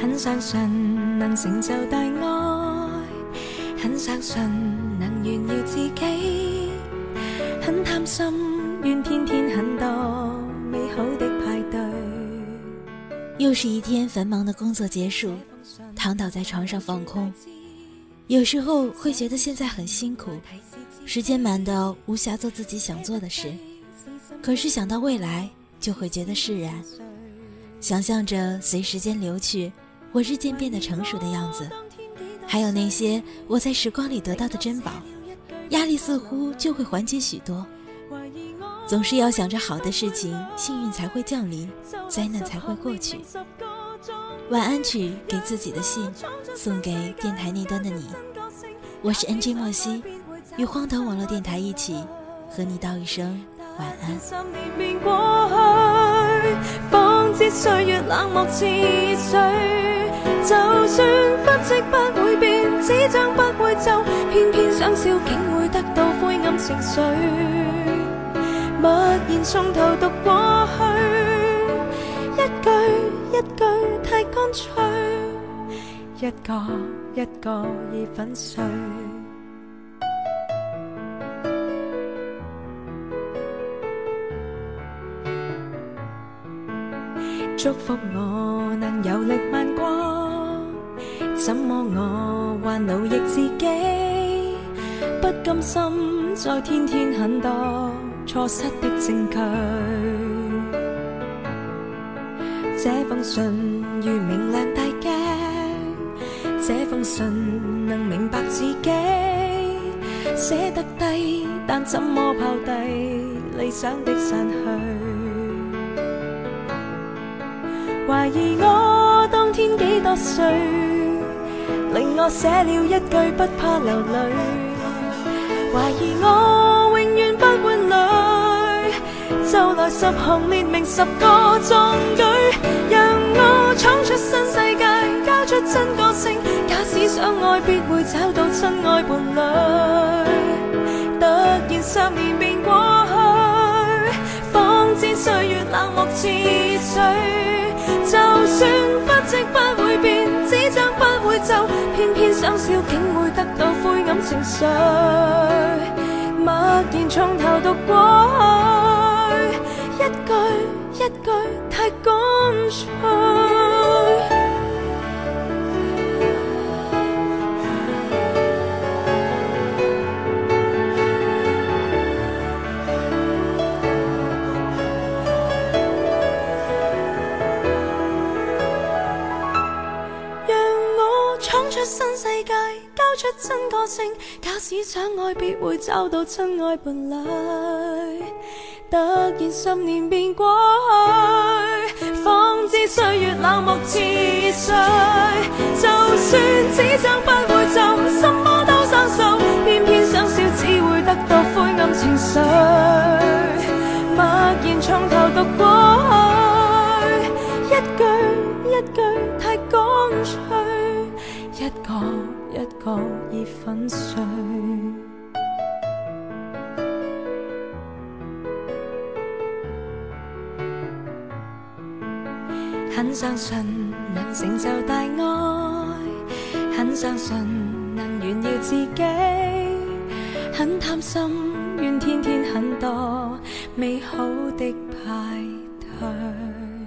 很相信能成就大爱，很相信能炫耀自己，很贪心愿天天很多美好的派对。又是一天繁忙的工作结束，躺倒在床上放空。有时候会觉得现在很辛苦，时间满到无暇做自己想做的事。可是想到未来，就会觉得释然。想象着随时间流去，我日渐变得成熟的样子，还有那些我在时光里得到的珍宝，压力似乎就会缓解许多。总是要想着好的事情，幸运才会降临，灾难才会过去。晚安曲给自己的信，送给电台那端的你。我是 NG 莫西，与荒唐网络电台一起，和你道一声。晚安。十年便过去，方知岁月冷漠似水。会变，纸张不会皱，偏偏想笑竟会得到灰暗情绪。默然从头读过去，一句一句太干脆，一个一个已粉碎。祝福我能有力漫过，怎么我还奴役自己？不甘心再天天很多错失的证据。这封信如明亮大镜，这封信能明白自己。写得低，但怎么抛低理想的散去？怀疑我当天几多岁，令我写了一句不怕流泪。怀疑我永远不会累，就来十行列明十个壮举，让我闯出新世界，交出真个性。假使想爱，必会找到真爱伴侣。偏偏想笑竟会得到灰暗情绪。默然从头读过去出真个性，假使相爱，必会找到真爱伴侣。突然十年便过去，方知岁月冷漠似水。就算纸张不会皱，什么都生锈，偏偏想笑，只会得到灰暗情绪。默然从头读过去，一句一句太干脆，一个。一个已粉碎，很相信能成就大爱，很相信能炫耀自己，很贪心愿天天很多美好的派对。